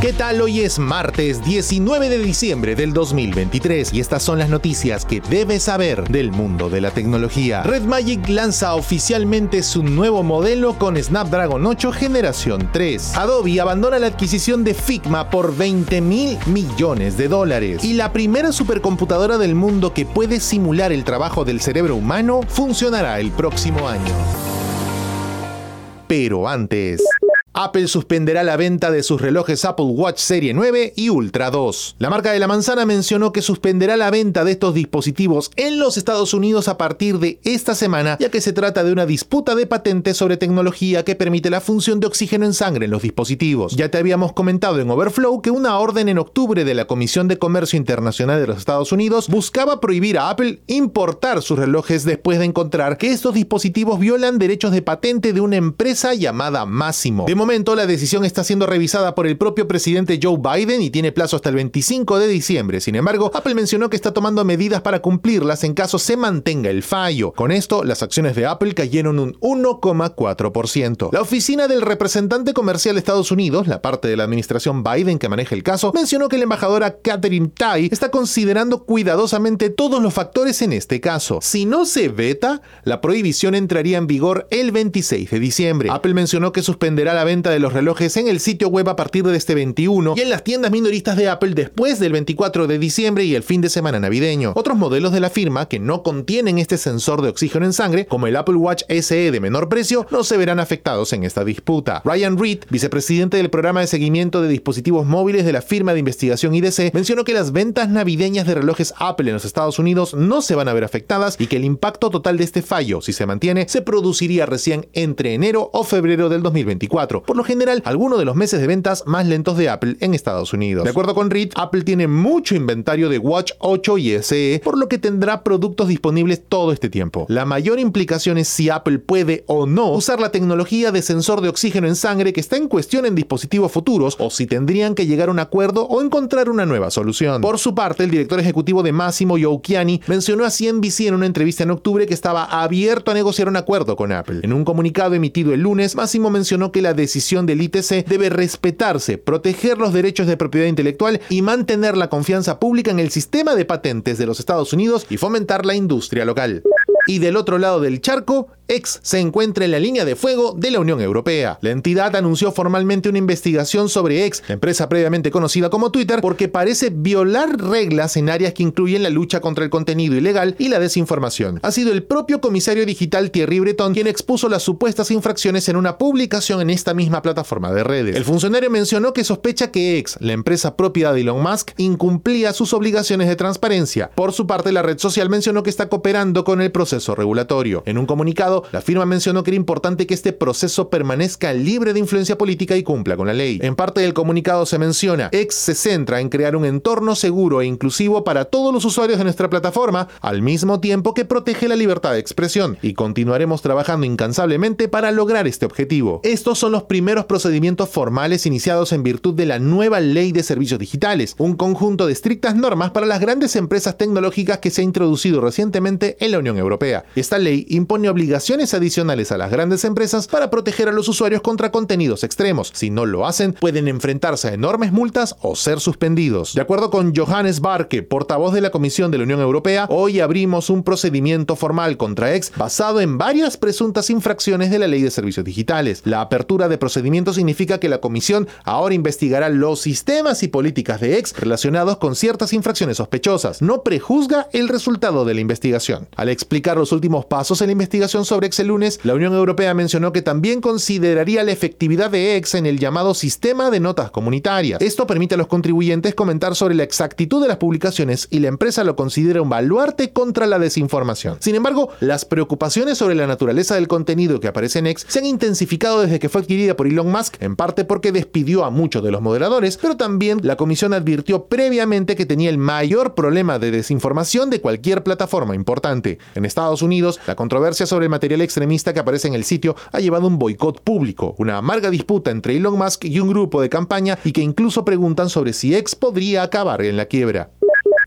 ¿Qué tal? Hoy es martes 19 de diciembre del 2023 y estas son las noticias que debes saber del mundo de la tecnología. Red Magic lanza oficialmente su nuevo modelo con Snapdragon 8 generación 3. Adobe abandona la adquisición de Figma por 20 mil millones de dólares. Y la primera supercomputadora del mundo que puede simular el trabajo del cerebro humano funcionará el próximo año. Pero antes... Apple suspenderá la venta de sus relojes Apple Watch Serie 9 y Ultra 2. La marca de la manzana mencionó que suspenderá la venta de estos dispositivos en los Estados Unidos a partir de esta semana, ya que se trata de una disputa de patentes sobre tecnología que permite la función de oxígeno en sangre en los dispositivos. Ya te habíamos comentado en Overflow que una orden en octubre de la Comisión de Comercio Internacional de los Estados Unidos buscaba prohibir a Apple importar sus relojes después de encontrar que estos dispositivos violan derechos de patente de una empresa llamada momento, la decisión está siendo revisada por el propio presidente Joe Biden y tiene plazo hasta el 25 de diciembre. Sin embargo, Apple mencionó que está tomando medidas para cumplirlas en caso se mantenga el fallo. Con esto, las acciones de Apple cayeron un 1,4%. La oficina del representante comercial de Estados Unidos, la parte de la administración Biden que maneja el caso, mencionó que la embajadora Catherine Tai está considerando cuidadosamente todos los factores en este caso. Si no se veta, la prohibición entraría en vigor el 26 de diciembre. Apple mencionó que suspenderá la venta de los relojes en el sitio web a partir de este 21 y en las tiendas minoristas de Apple después del 24 de diciembre y el fin de semana navideño. Otros modelos de la firma que no contienen este sensor de oxígeno en sangre, como el Apple Watch SE de menor precio, no se verán afectados en esta disputa. Ryan Reed, vicepresidente del programa de seguimiento de dispositivos móviles de la firma de investigación IDC, mencionó que las ventas navideñas de relojes Apple en los Estados Unidos no se van a ver afectadas y que el impacto total de este fallo, si se mantiene, se produciría recién entre enero o febrero del 2024 por lo general algunos de los meses de ventas más lentos de Apple en Estados Unidos. De acuerdo con Reed, Apple tiene mucho inventario de Watch 8 y SE, por lo que tendrá productos disponibles todo este tiempo. La mayor implicación es si Apple puede o no usar la tecnología de sensor de oxígeno en sangre que está en cuestión en dispositivos futuros o si tendrían que llegar a un acuerdo o encontrar una nueva solución. Por su parte, el director ejecutivo de Massimo Youkiani mencionó a CNBC en una entrevista en octubre que estaba abierto a negociar un acuerdo con Apple. En un comunicado emitido el lunes, Massimo mencionó que la decisión decisión del ITC debe respetarse, proteger los derechos de propiedad intelectual y mantener la confianza pública en el sistema de patentes de los Estados Unidos y fomentar la industria local. Y del otro lado del charco, X se encuentra en la línea de fuego de la Unión Europea. La entidad anunció formalmente una investigación sobre X, la empresa previamente conocida como Twitter, porque parece violar reglas en áreas que incluyen la lucha contra el contenido ilegal y la desinformación. Ha sido el propio comisario digital Thierry Breton quien expuso las supuestas infracciones en una publicación en esta misma plataforma de redes. El funcionario mencionó que sospecha que X, la empresa propia de Elon Musk, incumplía sus obligaciones de transparencia. Por su parte, la red social mencionó que está cooperando con el proceso regulatorio. En un comunicado, la firma mencionó que era importante que este proceso permanezca libre de influencia política y cumpla con la ley. En parte del comunicado se menciona, X se centra en crear un entorno seguro e inclusivo para todos los usuarios de nuestra plataforma, al mismo tiempo que protege la libertad de expresión, y continuaremos trabajando incansablemente para lograr este objetivo. Estos son los primeros procedimientos formales iniciados en virtud de la nueva ley de servicios digitales, un conjunto de estrictas normas para las grandes empresas tecnológicas que se ha introducido recientemente en la Unión Europea. Esta ley impone obligaciones adicionales a las grandes empresas para proteger a los usuarios contra contenidos extremos. Si no lo hacen, pueden enfrentarse a enormes multas o ser suspendidos. De acuerdo con Johannes Barke, portavoz de la Comisión de la Unión Europea, hoy abrimos un procedimiento formal contra X basado en varias presuntas infracciones de la Ley de Servicios Digitales. La apertura de procedimientos significa que la Comisión ahora investigará los sistemas y políticas de X relacionados con ciertas infracciones sospechosas. No prejuzga el resultado de la investigación. Al explicar los últimos pasos en la investigación sobre Ex el lunes, la Unión Europea mencionó que también consideraría la efectividad de Ex en el llamado sistema de notas comunitarias. Esto permite a los contribuyentes comentar sobre la exactitud de las publicaciones y la empresa lo considera un baluarte contra la desinformación. Sin embargo, las preocupaciones sobre la naturaleza del contenido que aparece en X se han intensificado desde que fue adquirida por Elon Musk, en parte porque despidió a muchos de los moderadores, pero también la comisión advirtió previamente que tenía el mayor problema de desinformación de cualquier plataforma importante. En Estados Unidos, la controversia sobre el material extremista que aparece en el sitio ha llevado un boicot público, una amarga disputa entre Elon Musk y un grupo de campaña y que incluso preguntan sobre si X podría acabar en la quiebra.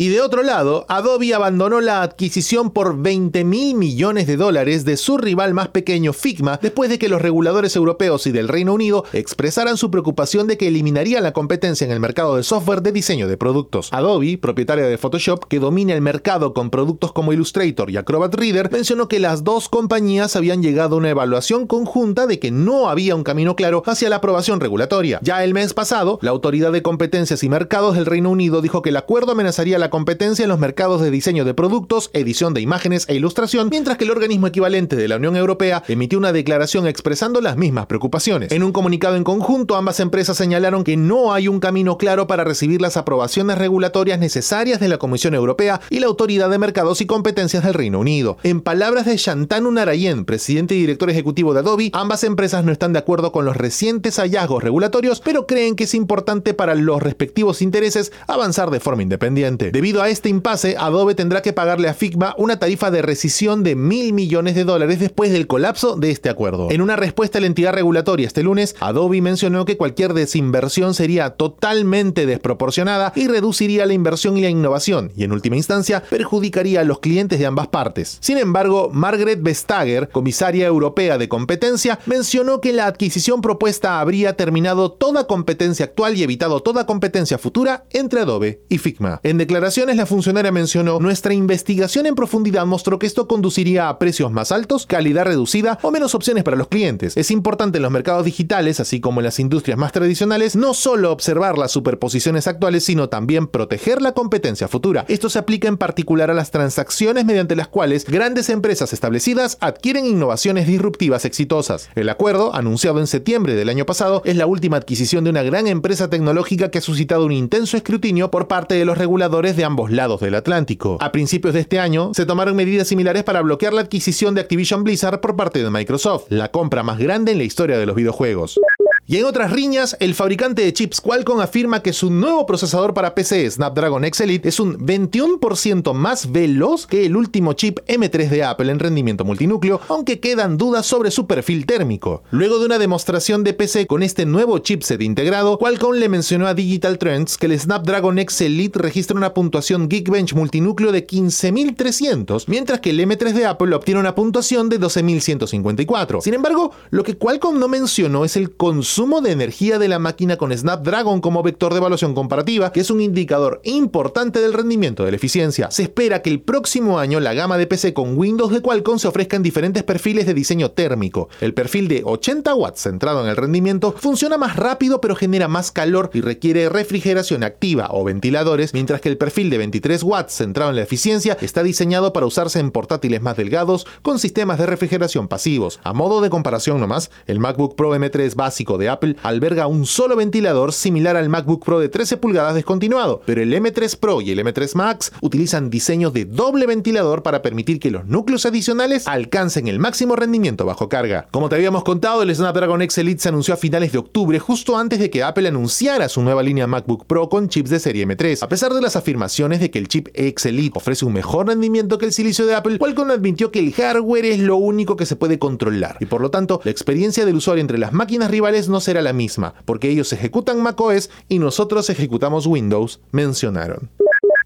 Y de otro lado, Adobe abandonó la adquisición por 20 mil millones de dólares de su rival más pequeño Figma después de que los reguladores europeos y del Reino Unido expresaran su preocupación de que eliminaría la competencia en el mercado de software de diseño de productos. Adobe, propietaria de Photoshop, que domina el mercado con productos como Illustrator y Acrobat Reader, mencionó que las dos compañías habían llegado a una evaluación conjunta de que no había un camino claro hacia la aprobación regulatoria. Ya el mes pasado, la Autoridad de Competencias y Mercados del Reino Unido dijo que el acuerdo amenazaría la competencia en los mercados de diseño de productos, edición de imágenes e ilustración, mientras que el organismo equivalente de la Unión Europea emitió una declaración expresando las mismas preocupaciones. En un comunicado en conjunto, ambas empresas señalaron que no hay un camino claro para recibir las aprobaciones regulatorias necesarias de la Comisión Europea y la Autoridad de Mercados y Competencias del Reino Unido. En palabras de Shantanu Narayen, presidente y director ejecutivo de Adobe, ambas empresas no están de acuerdo con los recientes hallazgos regulatorios, pero creen que es importante para los respectivos intereses avanzar de forma independiente. Debido a este impasse, Adobe tendrá que pagarle a Figma una tarifa de rescisión de mil millones de dólares después del colapso de este acuerdo. En una respuesta a la entidad regulatoria este lunes, Adobe mencionó que cualquier desinversión sería totalmente desproporcionada y reduciría la inversión y la innovación, y en última instancia perjudicaría a los clientes de ambas partes. Sin embargo, Margaret Vestager, comisaria europea de competencia, mencionó que la adquisición propuesta habría terminado toda competencia actual y evitado toda competencia futura entre Adobe y Figma. La funcionaria mencionó, nuestra investigación en profundidad mostró que esto conduciría a precios más altos, calidad reducida o menos opciones para los clientes. Es importante en los mercados digitales, así como en las industrias más tradicionales, no solo observar las superposiciones actuales, sino también proteger la competencia futura. Esto se aplica en particular a las transacciones mediante las cuales grandes empresas establecidas adquieren innovaciones disruptivas exitosas. El acuerdo, anunciado en septiembre del año pasado, es la última adquisición de una gran empresa tecnológica que ha suscitado un intenso escrutinio por parte de los reguladores de ambos lados del Atlántico. A principios de este año, se tomaron medidas similares para bloquear la adquisición de Activision Blizzard por parte de Microsoft, la compra más grande en la historia de los videojuegos. Y en otras riñas, el fabricante de chips Qualcomm afirma que su nuevo procesador para PC Snapdragon X Elite es un 21% más veloz que el último chip M3 de Apple en rendimiento multinúcleo, aunque quedan dudas sobre su perfil térmico. Luego de una demostración de PC con este nuevo chipset integrado, Qualcomm le mencionó a Digital Trends que el Snapdragon X Elite registra una puntuación Geekbench multinúcleo de 15.300, mientras que el M3 de Apple obtiene una puntuación de 12.154. Sin embargo, lo que Qualcomm no mencionó es el consumo de energía de la máquina con Snapdragon como vector de evaluación comparativa, que es un indicador importante del rendimiento de la eficiencia. Se espera que el próximo año la gama de PC con Windows de Qualcomm se ofrezca en diferentes perfiles de diseño térmico. El perfil de 80 watts centrado en el rendimiento funciona más rápido pero genera más calor y requiere refrigeración activa o ventiladores, mientras que el perfil de 23 watts centrado en la eficiencia está diseñado para usarse en portátiles más delgados con sistemas de refrigeración pasivos. A modo de comparación nomás, el MacBook Pro M3 básico de Apple alberga un solo ventilador similar al MacBook Pro de 13 pulgadas descontinuado, pero el M3 Pro y el M3 Max utilizan diseños de doble ventilador para permitir que los núcleos adicionales alcancen el máximo rendimiento bajo carga. Como te habíamos contado, el Snapdragon X Elite se anunció a finales de octubre, justo antes de que Apple anunciara su nueva línea MacBook Pro con chips de serie M3. A pesar de las afirmaciones de que el chip X Elite ofrece un mejor rendimiento que el silicio de Apple, Qualcomm admitió que el hardware es lo único que se puede controlar y por lo tanto la experiencia del usuario entre las máquinas rivales no será la misma, porque ellos ejecutan macOS y nosotros ejecutamos Windows, mencionaron.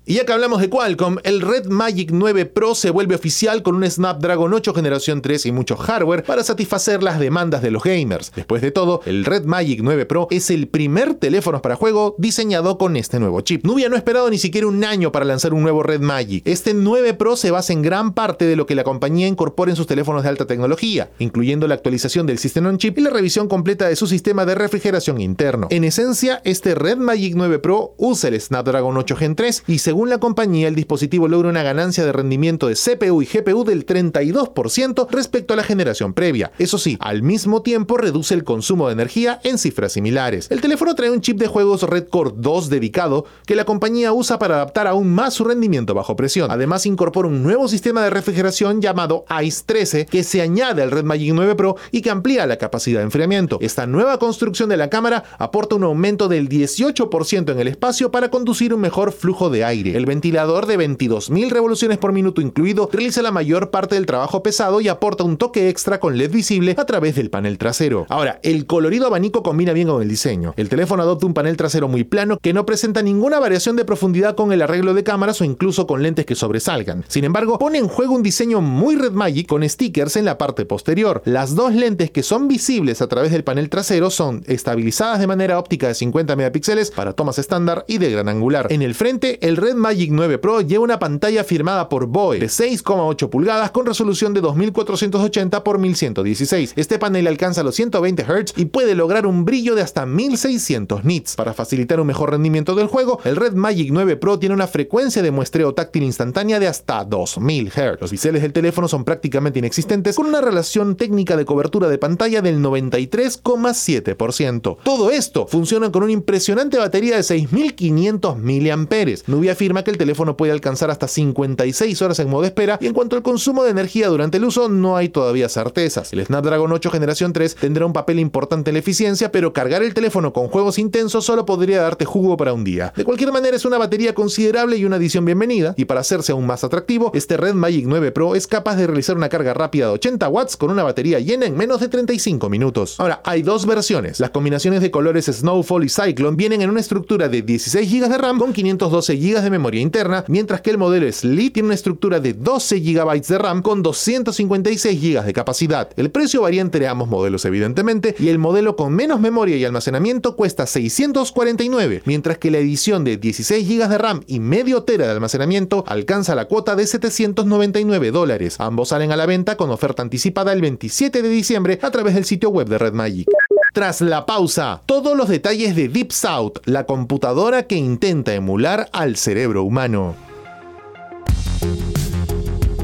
Y ya que hablamos de Qualcomm, el Red Magic 9 Pro se vuelve oficial con un Snapdragon 8 generación 3 y mucho hardware para satisfacer las demandas de los gamers. Después de todo, el Red Magic 9 Pro es el primer teléfono para juego diseñado con este nuevo chip. Nubia no ha esperado ni siquiera un año para lanzar un nuevo Red Magic. Este 9 Pro se basa en gran parte de lo que la compañía incorpora en sus teléfonos de alta tecnología, incluyendo la actualización del System on Chip y la revisión completa de su sistema de refrigeración interno. En esencia, este Red Magic 9 Pro usa el Snapdragon 8 Gen 3 y se según la compañía, el dispositivo logra una ganancia de rendimiento de CPU y GPU del 32% respecto a la generación previa. Eso sí, al mismo tiempo reduce el consumo de energía en cifras similares. El teléfono trae un chip de juegos Red Core 2 dedicado que la compañía usa para adaptar aún más su rendimiento bajo presión. Además, incorpora un nuevo sistema de refrigeración llamado ICE 13 que se añade al Red Magic 9 Pro y que amplía la capacidad de enfriamiento. Esta nueva construcción de la cámara aporta un aumento del 18% en el espacio para conducir un mejor flujo de aire. El ventilador de 22.000 revoluciones por minuto incluido realiza la mayor parte del trabajo pesado y aporta un toque extra con LED visible a través del panel trasero. Ahora, el colorido abanico combina bien con el diseño. El teléfono adopta un panel trasero muy plano que no presenta ninguna variación de profundidad con el arreglo de cámaras o incluso con lentes que sobresalgan. Sin embargo, pone en juego un diseño muy Red Magic con stickers en la parte posterior. Las dos lentes que son visibles a través del panel trasero son estabilizadas de manera óptica de 50 megapíxeles para tomas estándar y de gran angular. En el frente, el Red Magic 9 Pro lleva una pantalla firmada por BOE de 6,8 pulgadas con resolución de 2480 x 1116. Este panel alcanza los 120 Hz y puede lograr un brillo de hasta 1600 nits. Para facilitar un mejor rendimiento del juego, el Red Magic 9 Pro tiene una frecuencia de muestreo táctil instantánea de hasta 2000 Hz. Los biseles del teléfono son prácticamente inexistentes con una relación técnica de cobertura de pantalla del 93,7%. Todo esto funciona con una impresionante batería de 6500 mAh. Nubia afirma que el teléfono puede alcanzar hasta 56 horas en modo espera y en cuanto al consumo de energía durante el uso no hay todavía certezas. El Snapdragon 8 generación 3 tendrá un papel importante en la eficiencia, pero cargar el teléfono con juegos intensos solo podría darte jugo para un día. De cualquier manera es una batería considerable y una adición bienvenida, y para hacerse aún más atractivo, este Red Magic 9 Pro es capaz de realizar una carga rápida de 80 watts con una batería llena en menos de 35 minutos. Ahora, hay dos versiones. Las combinaciones de colores Snowfall y Cyclone vienen en una estructura de 16 GB de RAM con 512 GB de memoria interna, mientras que el modelo Sleep tiene una estructura de 12 GB de RAM con 256 GB de capacidad. El precio varía entre ambos modelos evidentemente, y el modelo con menos memoria y almacenamiento cuesta 649, mientras que la edición de 16 GB de RAM y medio tera de almacenamiento alcanza la cuota de 799 dólares. Ambos salen a la venta con oferta anticipada el 27 de diciembre a través del sitio web de Red Magic. Tras la pausa, todos los detalles de Deep South, la computadora que intenta emular al cerebro humano.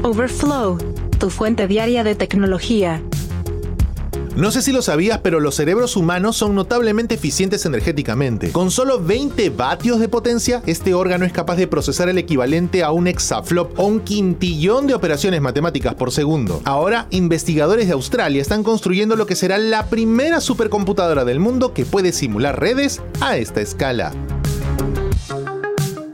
Overflow, tu fuente diaria de tecnología. No sé si lo sabías, pero los cerebros humanos son notablemente eficientes energéticamente. Con solo 20 vatios de potencia, este órgano es capaz de procesar el equivalente a un exaflop o un quintillón de operaciones matemáticas por segundo. Ahora, investigadores de Australia están construyendo lo que será la primera supercomputadora del mundo que puede simular redes a esta escala.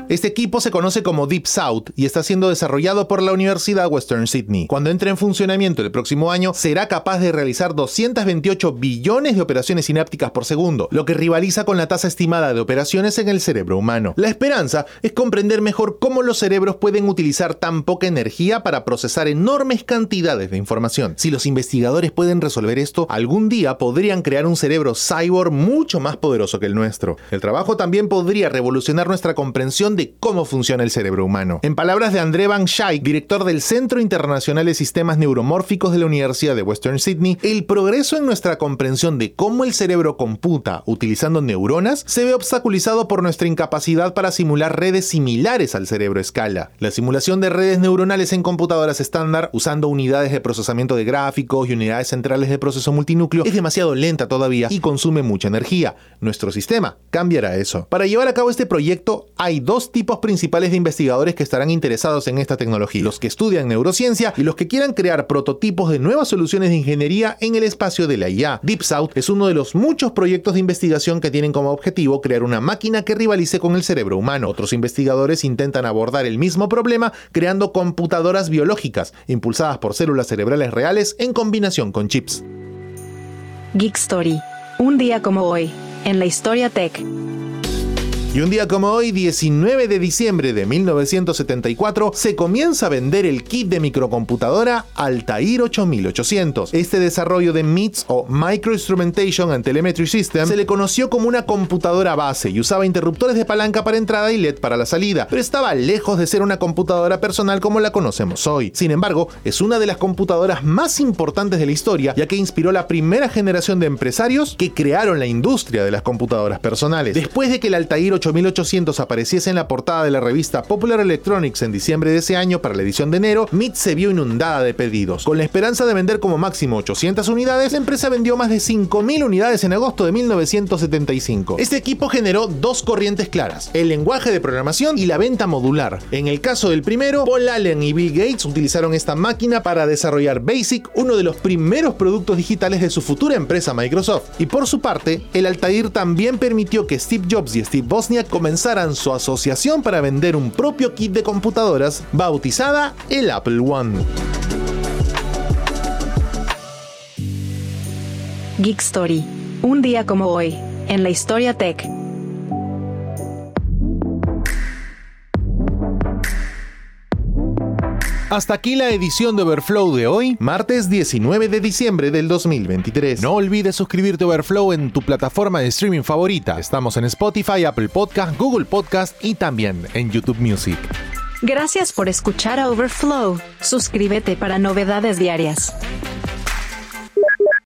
Este equipo se conoce como Deep South y está siendo desarrollado por la Universidad Western Sydney. Cuando entre en funcionamiento el próximo año, será capaz de realizar 228 billones de operaciones sinápticas por segundo, lo que rivaliza con la tasa estimada de operaciones en el cerebro humano. La esperanza es comprender mejor cómo los cerebros pueden utilizar tan poca energía para procesar enormes cantidades de información. Si los investigadores pueden resolver esto, algún día podrían crear un cerebro cyborg mucho más poderoso que el nuestro. El trabajo también podría revolucionar nuestra comprensión de cómo funciona el cerebro humano. En palabras de André Van Schaik, director del Centro Internacional de Sistemas Neuromórficos de la Universidad de Western Sydney, el progreso en nuestra comprensión de cómo el cerebro computa utilizando neuronas se ve obstaculizado por nuestra incapacidad para simular redes similares al cerebro escala. La simulación de redes neuronales en computadoras estándar usando unidades de procesamiento de gráficos y unidades centrales de proceso multinúcleo es demasiado lenta todavía y consume mucha energía. Nuestro sistema cambiará eso. Para llevar a cabo este proyecto hay dos tipos principales de investigadores que estarán interesados en esta tecnología, los que estudian neurociencia y los que quieran crear prototipos de nuevas soluciones de ingeniería en el espacio de la IA. Deep South es uno de los muchos proyectos de investigación que tienen como objetivo crear una máquina que rivalice con el cerebro humano. Otros investigadores intentan abordar el mismo problema creando computadoras biológicas, impulsadas por células cerebrales reales en combinación con chips. Geek Story. Un día como hoy, en la historia tech. Y un día como hoy, 19 de diciembre de 1974, se comienza a vender el kit de microcomputadora Altair 8800. Este desarrollo de MITS o Microinstrumentation and Telemetry System se le conoció como una computadora base y usaba interruptores de palanca para entrada y LED para la salida, pero estaba lejos de ser una computadora personal como la conocemos hoy. Sin embargo, es una de las computadoras más importantes de la historia, ya que inspiró la primera generación de empresarios que crearon la industria de las computadoras personales. Después de que el Altair 8800 apareciese en la portada de la revista Popular Electronics en diciembre de ese año para la edición de enero, MIT se vio inundada de pedidos. Con la esperanza de vender como máximo 800 unidades, la empresa vendió más de 5.000 unidades en agosto de 1975. Este equipo generó dos corrientes claras, el lenguaje de programación y la venta modular. En el caso del primero, Paul Allen y Bill Gates utilizaron esta máquina para desarrollar BASIC, uno de los primeros productos digitales de su futura empresa Microsoft. Y por su parte, el Altair también permitió que Steve Jobs y Steve Ballmer Comenzaran su asociación para vender un propio kit de computadoras bautizada el Apple One. Geek Story. Un día como hoy, en la historia tech. Hasta aquí la edición de Overflow de hoy, martes 19 de diciembre del 2023. No olvides suscribirte a Overflow en tu plataforma de streaming favorita. Estamos en Spotify, Apple Podcast, Google Podcast y también en YouTube Music. Gracias por escuchar a Overflow. Suscríbete para novedades diarias.